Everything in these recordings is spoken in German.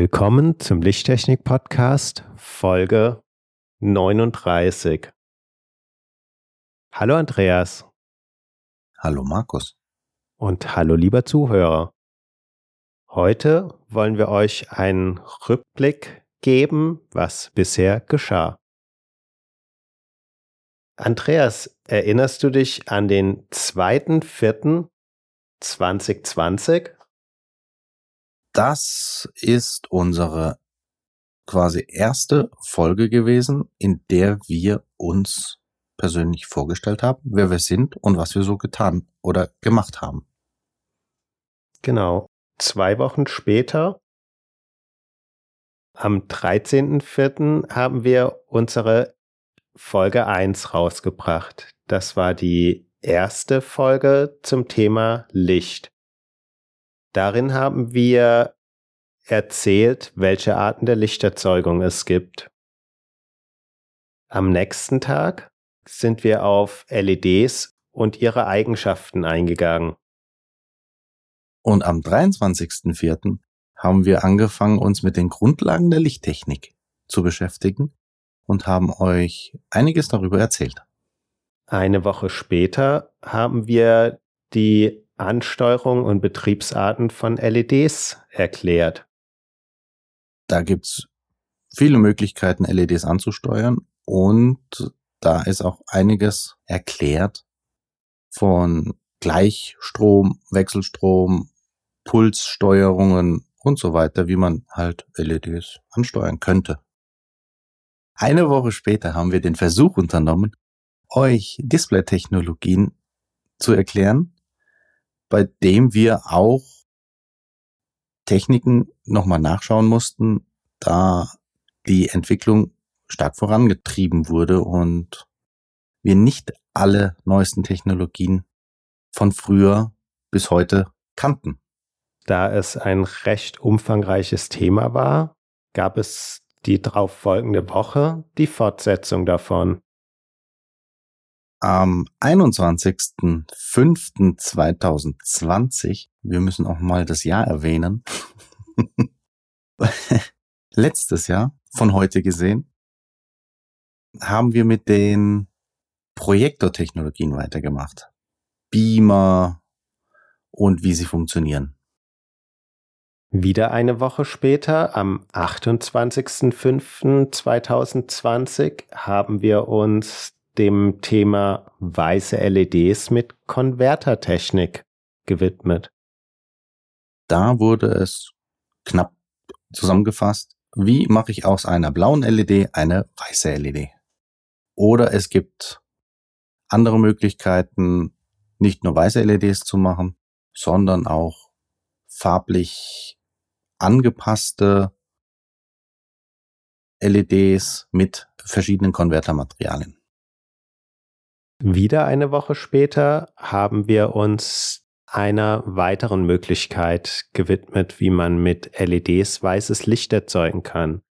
Willkommen zum Lichttechnik Podcast Folge 39. Hallo Andreas. Hallo Markus. Und hallo lieber Zuhörer. Heute wollen wir euch einen Rückblick geben, was bisher geschah. Andreas, erinnerst du dich an den 2.4.2020? Das ist unsere quasi erste Folge gewesen, in der wir uns persönlich vorgestellt haben, wer wir sind und was wir so getan oder gemacht haben. Genau. Zwei Wochen später, am 13.04. haben wir unsere Folge 1 rausgebracht. Das war die erste Folge zum Thema Licht. Darin haben wir erzählt, welche Arten der Lichterzeugung es gibt. Am nächsten Tag sind wir auf LEDs und ihre Eigenschaften eingegangen. Und am 23.04. haben wir angefangen, uns mit den Grundlagen der Lichttechnik zu beschäftigen und haben euch einiges darüber erzählt. Eine Woche später haben wir die Ansteuerung und Betriebsarten von LEDs erklärt. Da gibt's viele Möglichkeiten, LEDs anzusteuern und da ist auch einiges erklärt von Gleichstrom, Wechselstrom, Pulssteuerungen und so weiter, wie man halt LEDs ansteuern könnte. Eine Woche später haben wir den Versuch unternommen, euch Displaytechnologien zu erklären, bei dem wir auch Techniken nochmal nachschauen mussten, da die Entwicklung stark vorangetrieben wurde und wir nicht alle neuesten Technologien von früher bis heute kannten. Da es ein recht umfangreiches Thema war, gab es die darauf folgende Woche die Fortsetzung davon. Am 21.05.2020, wir müssen auch mal das Jahr erwähnen, letztes Jahr, von heute gesehen, haben wir mit den Projektortechnologien weitergemacht. Beamer und wie sie funktionieren. Wieder eine Woche später, am 28.05.2020, haben wir uns dem Thema weiße LEDs mit Konvertertechnik gewidmet. Da wurde es knapp zusammengefasst, wie mache ich aus einer blauen LED eine weiße LED? Oder es gibt andere Möglichkeiten, nicht nur weiße LEDs zu machen, sondern auch farblich angepasste LEDs mit verschiedenen Konvertermaterialien. Wieder eine Woche später haben wir uns einer weiteren Möglichkeit gewidmet, wie man mit LEDs weißes Licht erzeugen kann,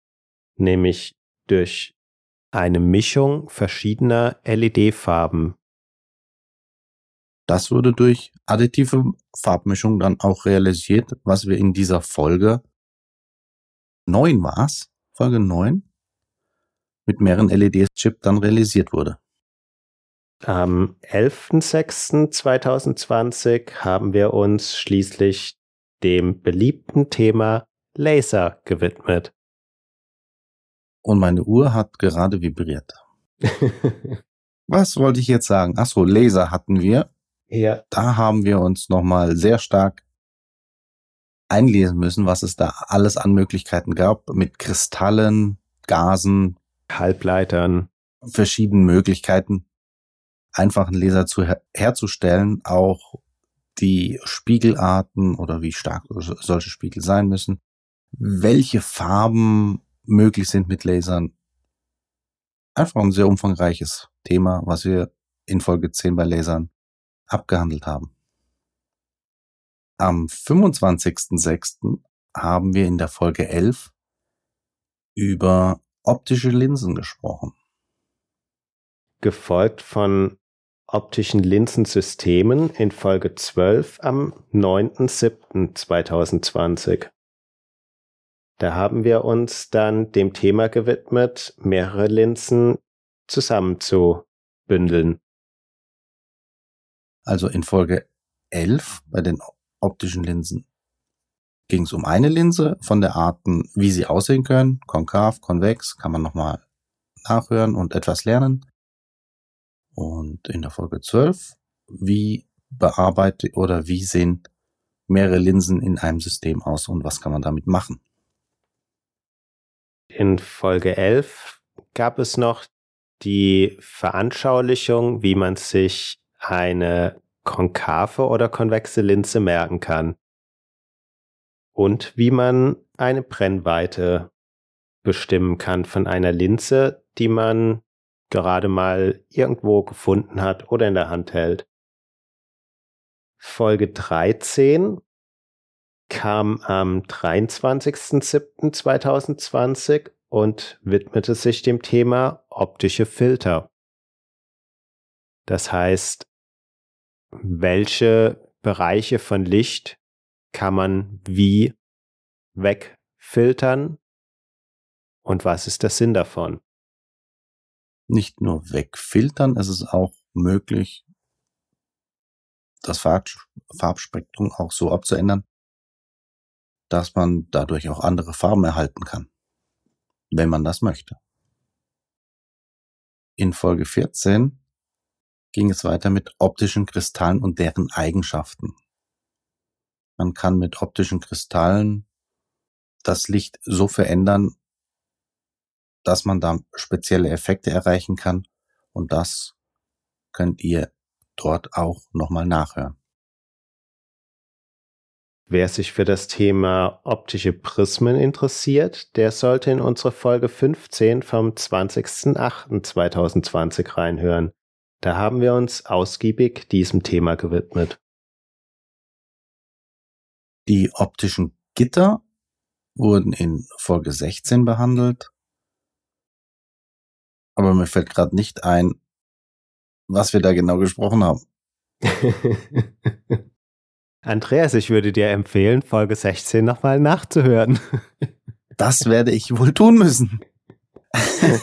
nämlich durch eine Mischung verschiedener LED-Farben. Das wurde durch additive Farbmischung dann auch realisiert, was wir in dieser Folge 9 war's, Folge 9, mit mehreren LED-Chip dann realisiert wurde. Am 11.06.2020 haben wir uns schließlich dem beliebten Thema Laser gewidmet. Und meine Uhr hat gerade vibriert. Was wollte ich jetzt sagen? Ach so, Laser hatten wir. Ja. Da haben wir uns nochmal sehr stark einlesen müssen, was es da alles an Möglichkeiten gab mit Kristallen, Gasen, Halbleitern, verschiedenen Möglichkeiten einfachen Laser zu her herzustellen, auch die Spiegelarten oder wie stark solche Spiegel sein müssen, welche Farben möglich sind mit Lasern. Einfach ein sehr umfangreiches Thema, was wir in Folge 10 bei Lasern abgehandelt haben. Am 25.06. haben wir in der Folge 11 über optische Linsen gesprochen. Gefolgt von optischen Linsensystemen in Folge 12 am 9.07.2020. Da haben wir uns dann dem Thema gewidmet, mehrere Linsen zusammenzubündeln. Also in Folge 11 bei den optischen Linsen ging es um eine Linse von der Arten, wie sie aussehen können. Konkav, konvex, kann man nochmal nachhören und etwas lernen. Und in der Folge 12, wie bearbeite oder wie sehen mehrere Linsen in einem System aus und was kann man damit machen? In Folge 11 gab es noch die Veranschaulichung, wie man sich eine konkave oder konvexe Linse merken kann. Und wie man eine Brennweite bestimmen kann von einer Linse, die man gerade mal irgendwo gefunden hat oder in der Hand hält. Folge 13 kam am 23.07.2020 und widmete sich dem Thema optische Filter. Das heißt, welche Bereiche von Licht kann man wie wegfiltern und was ist der Sinn davon? Nicht nur wegfiltern, es ist auch möglich, das Farbspektrum auch so abzuändern, dass man dadurch auch andere Farben erhalten kann, wenn man das möchte. In Folge 14 ging es weiter mit optischen Kristallen und deren Eigenschaften. Man kann mit optischen Kristallen das Licht so verändern, dass man da spezielle Effekte erreichen kann und das könnt ihr dort auch nochmal nachhören. Wer sich für das Thema optische Prismen interessiert, der sollte in unsere Folge 15 vom 20.08.2020 reinhören. Da haben wir uns ausgiebig diesem Thema gewidmet. Die optischen Gitter wurden in Folge 16 behandelt. Aber mir fällt gerade nicht ein, was wir da genau gesprochen haben. Andreas, ich würde dir empfehlen, Folge 16 nochmal nachzuhören. Das werde ich wohl tun müssen.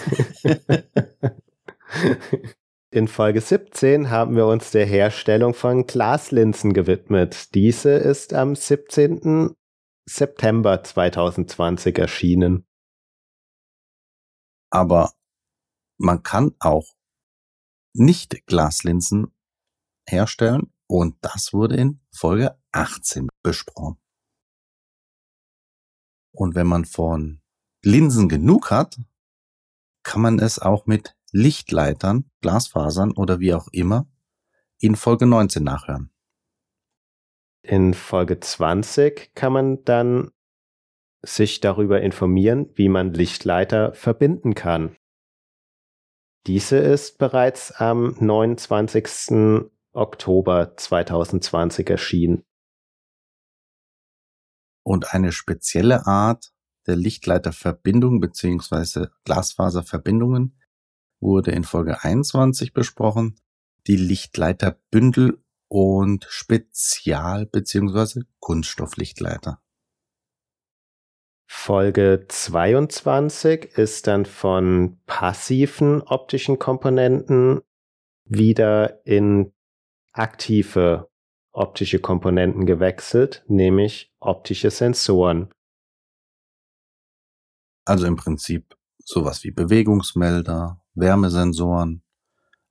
In Folge 17 haben wir uns der Herstellung von Glaslinsen gewidmet. Diese ist am 17. September 2020 erschienen. Aber man kann auch nicht Glaslinsen herstellen und das wurde in Folge 18 besprochen. Und wenn man von Linsen genug hat, kann man es auch mit Lichtleitern, Glasfasern oder wie auch immer in Folge 19 nachhören. In Folge 20 kann man dann sich darüber informieren, wie man Lichtleiter verbinden kann. Diese ist bereits am 29. Oktober 2020 erschienen. Und eine spezielle Art der Lichtleiterverbindung beziehungsweise Glasfaserverbindungen wurde in Folge 21 besprochen. Die Lichtleiterbündel und Spezial- bzw. Kunststofflichtleiter. Folge 22 ist dann von passiven optischen Komponenten wieder in aktive optische Komponenten gewechselt, nämlich optische Sensoren. Also im Prinzip sowas wie Bewegungsmelder, Wärmesensoren,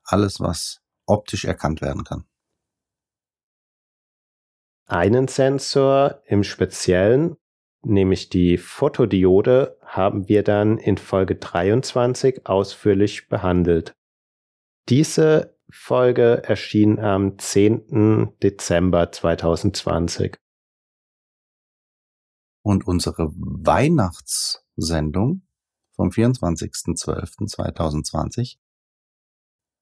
alles, was optisch erkannt werden kann. Einen Sensor im Speziellen, nämlich die Fotodiode, haben wir dann in Folge 23 ausführlich behandelt. Diese Folge erschien am 10. Dezember 2020. Und unsere Weihnachtssendung vom 24.12.2020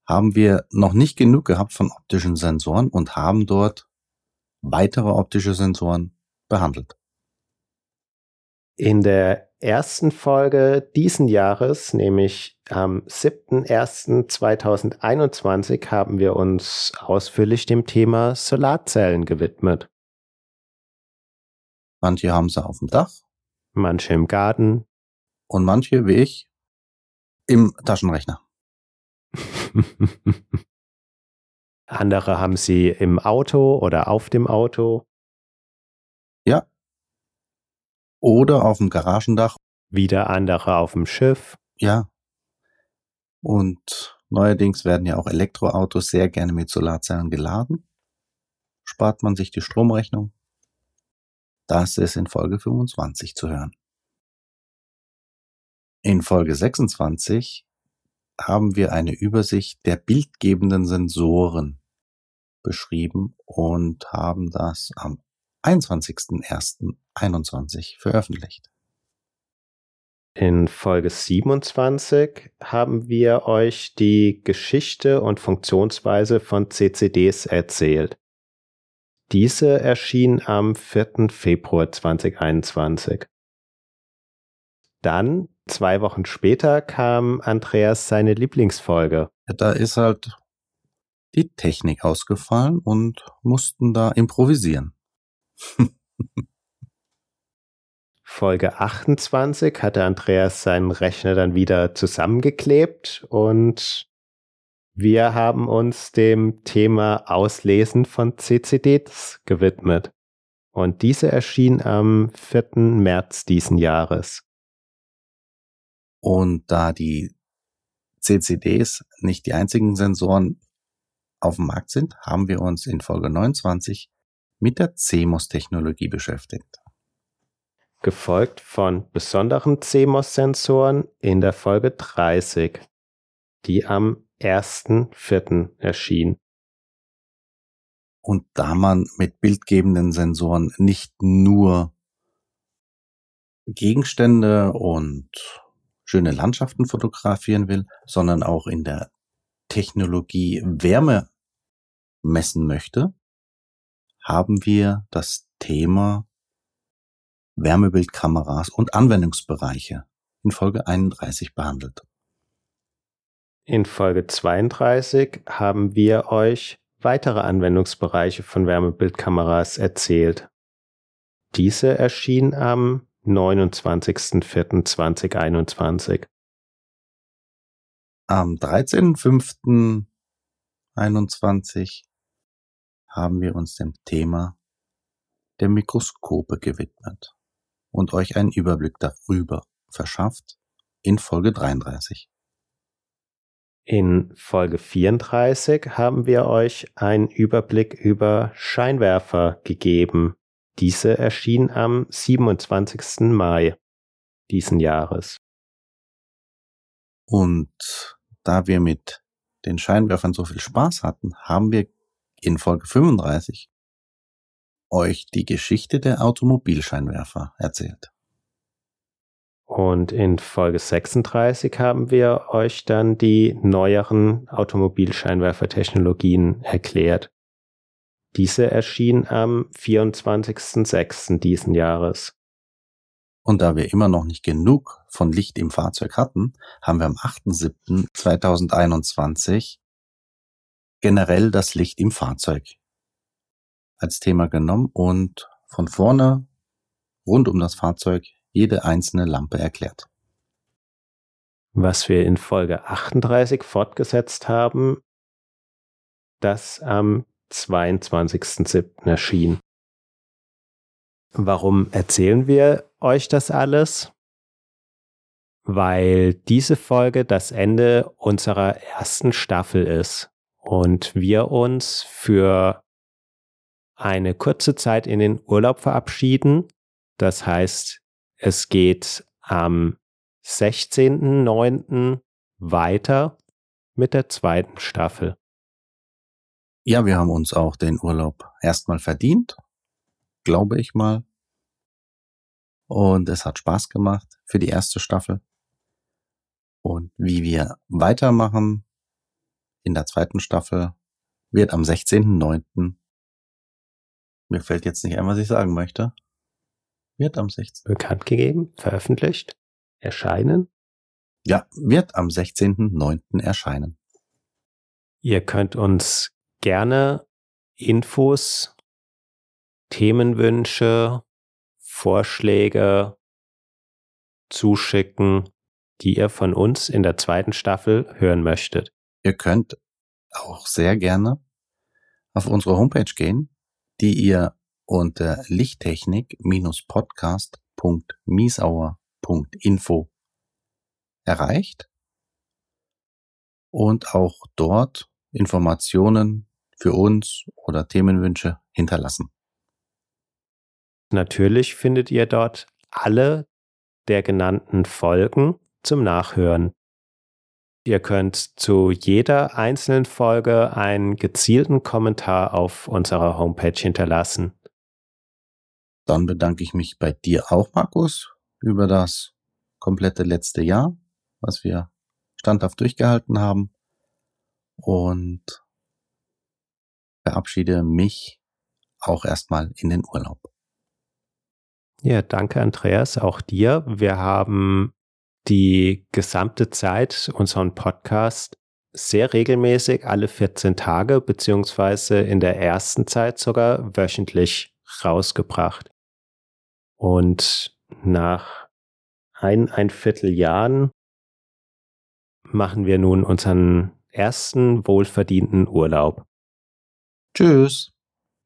haben wir noch nicht genug gehabt von optischen Sensoren und haben dort weitere optische Sensoren behandelt. In der ersten Folge diesen Jahres, nämlich am 7.01.2021, haben wir uns ausführlich dem Thema Solarzellen gewidmet. Manche haben sie auf dem Dach. Manche im Garten. Und manche, wie ich, im Taschenrechner. Andere haben sie im Auto oder auf dem Auto. Ja. Oder auf dem Garagendach. Wieder andere auf dem Schiff. Ja. Und neuerdings werden ja auch Elektroautos sehr gerne mit Solarzellen geladen. Spart man sich die Stromrechnung. Das ist in Folge 25 zu hören. In Folge 26 haben wir eine Übersicht der bildgebenden Sensoren beschrieben und haben das am 21.01.21 veröffentlicht. In Folge 27 haben wir euch die Geschichte und Funktionsweise von CCDs erzählt. Diese erschien am 4. Februar 2021. Dann, zwei Wochen später, kam Andreas seine Lieblingsfolge. Da ist halt die Technik ausgefallen und mussten da improvisieren. Folge 28 hatte Andreas seinen Rechner dann wieder zusammengeklebt und wir haben uns dem Thema Auslesen von CCDs gewidmet. Und diese erschien am 4. März diesen Jahres. Und da die CCDs nicht die einzigen Sensoren auf dem Markt sind, haben wir uns in Folge 29 mit der CMOS-Technologie beschäftigt. Gefolgt von besonderen CMOS-Sensoren in der Folge 30, die am 1.4. erschien. Und da man mit bildgebenden Sensoren nicht nur Gegenstände und schöne Landschaften fotografieren will, sondern auch in der Technologie Wärme messen möchte, haben wir das Thema Wärmebildkameras und Anwendungsbereiche in Folge 31 behandelt. In Folge 32 haben wir euch weitere Anwendungsbereiche von Wärmebildkameras erzählt. Diese erschien am 29.04.2021. Am 13.05.21 haben wir uns dem Thema der Mikroskope gewidmet und euch einen Überblick darüber verschafft in Folge 33. In Folge 34 haben wir euch einen Überblick über Scheinwerfer gegeben. Diese erschien am 27. Mai diesen Jahres. Und da wir mit den Scheinwerfern so viel Spaß hatten, haben wir in Folge 35 euch die Geschichte der Automobilscheinwerfer erzählt. Und in Folge 36 haben wir euch dann die neueren Automobilscheinwerfertechnologien erklärt. Diese erschien am 24.06. diesen Jahres. Und da wir immer noch nicht genug von Licht im Fahrzeug hatten, haben wir am 8.07.2021 generell das Licht im Fahrzeug als Thema genommen und von vorne rund um das Fahrzeug jede einzelne Lampe erklärt. Was wir in Folge 38 fortgesetzt haben, das am 22.07. erschien. Warum erzählen wir euch das alles? Weil diese Folge das Ende unserer ersten Staffel ist und wir uns für eine kurze Zeit in den Urlaub verabschieden. Das heißt, es geht am 16.09. weiter mit der zweiten Staffel. Ja, wir haben uns auch den Urlaub erstmal verdient, glaube ich mal. Und es hat Spaß gemacht für die erste Staffel. Und wie wir weitermachen in der zweiten Staffel wird am 16.09. Mir fällt jetzt nicht ein, was ich sagen möchte. Wird am 16. Bekannt gegeben, veröffentlicht, erscheinen. Ja, wird am 16.09. erscheinen. Ihr könnt uns gerne Infos, Themenwünsche, Vorschläge zuschicken, die ihr von uns in der zweiten Staffel hören möchtet. Ihr könnt auch sehr gerne auf unsere Homepage gehen, die ihr unter lichttechnik-podcast.miesauer.info erreicht und auch dort Informationen für uns oder Themenwünsche hinterlassen. Natürlich findet ihr dort alle der genannten Folgen zum Nachhören. Ihr könnt zu jeder einzelnen Folge einen gezielten Kommentar auf unserer Homepage hinterlassen. Dann bedanke ich mich bei dir auch, Markus, über das komplette letzte Jahr, was wir standhaft durchgehalten haben und verabschiede mich auch erstmal in den Urlaub. Ja, danke Andreas, auch dir. Wir haben die gesamte Zeit unseren Podcast sehr regelmäßig alle 14 Tage beziehungsweise in der ersten Zeit sogar wöchentlich rausgebracht. Und nach ein, ein Vierteljahren machen wir nun unseren ersten wohlverdienten Urlaub. Tschüss.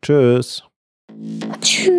Tschüss. Tschüss.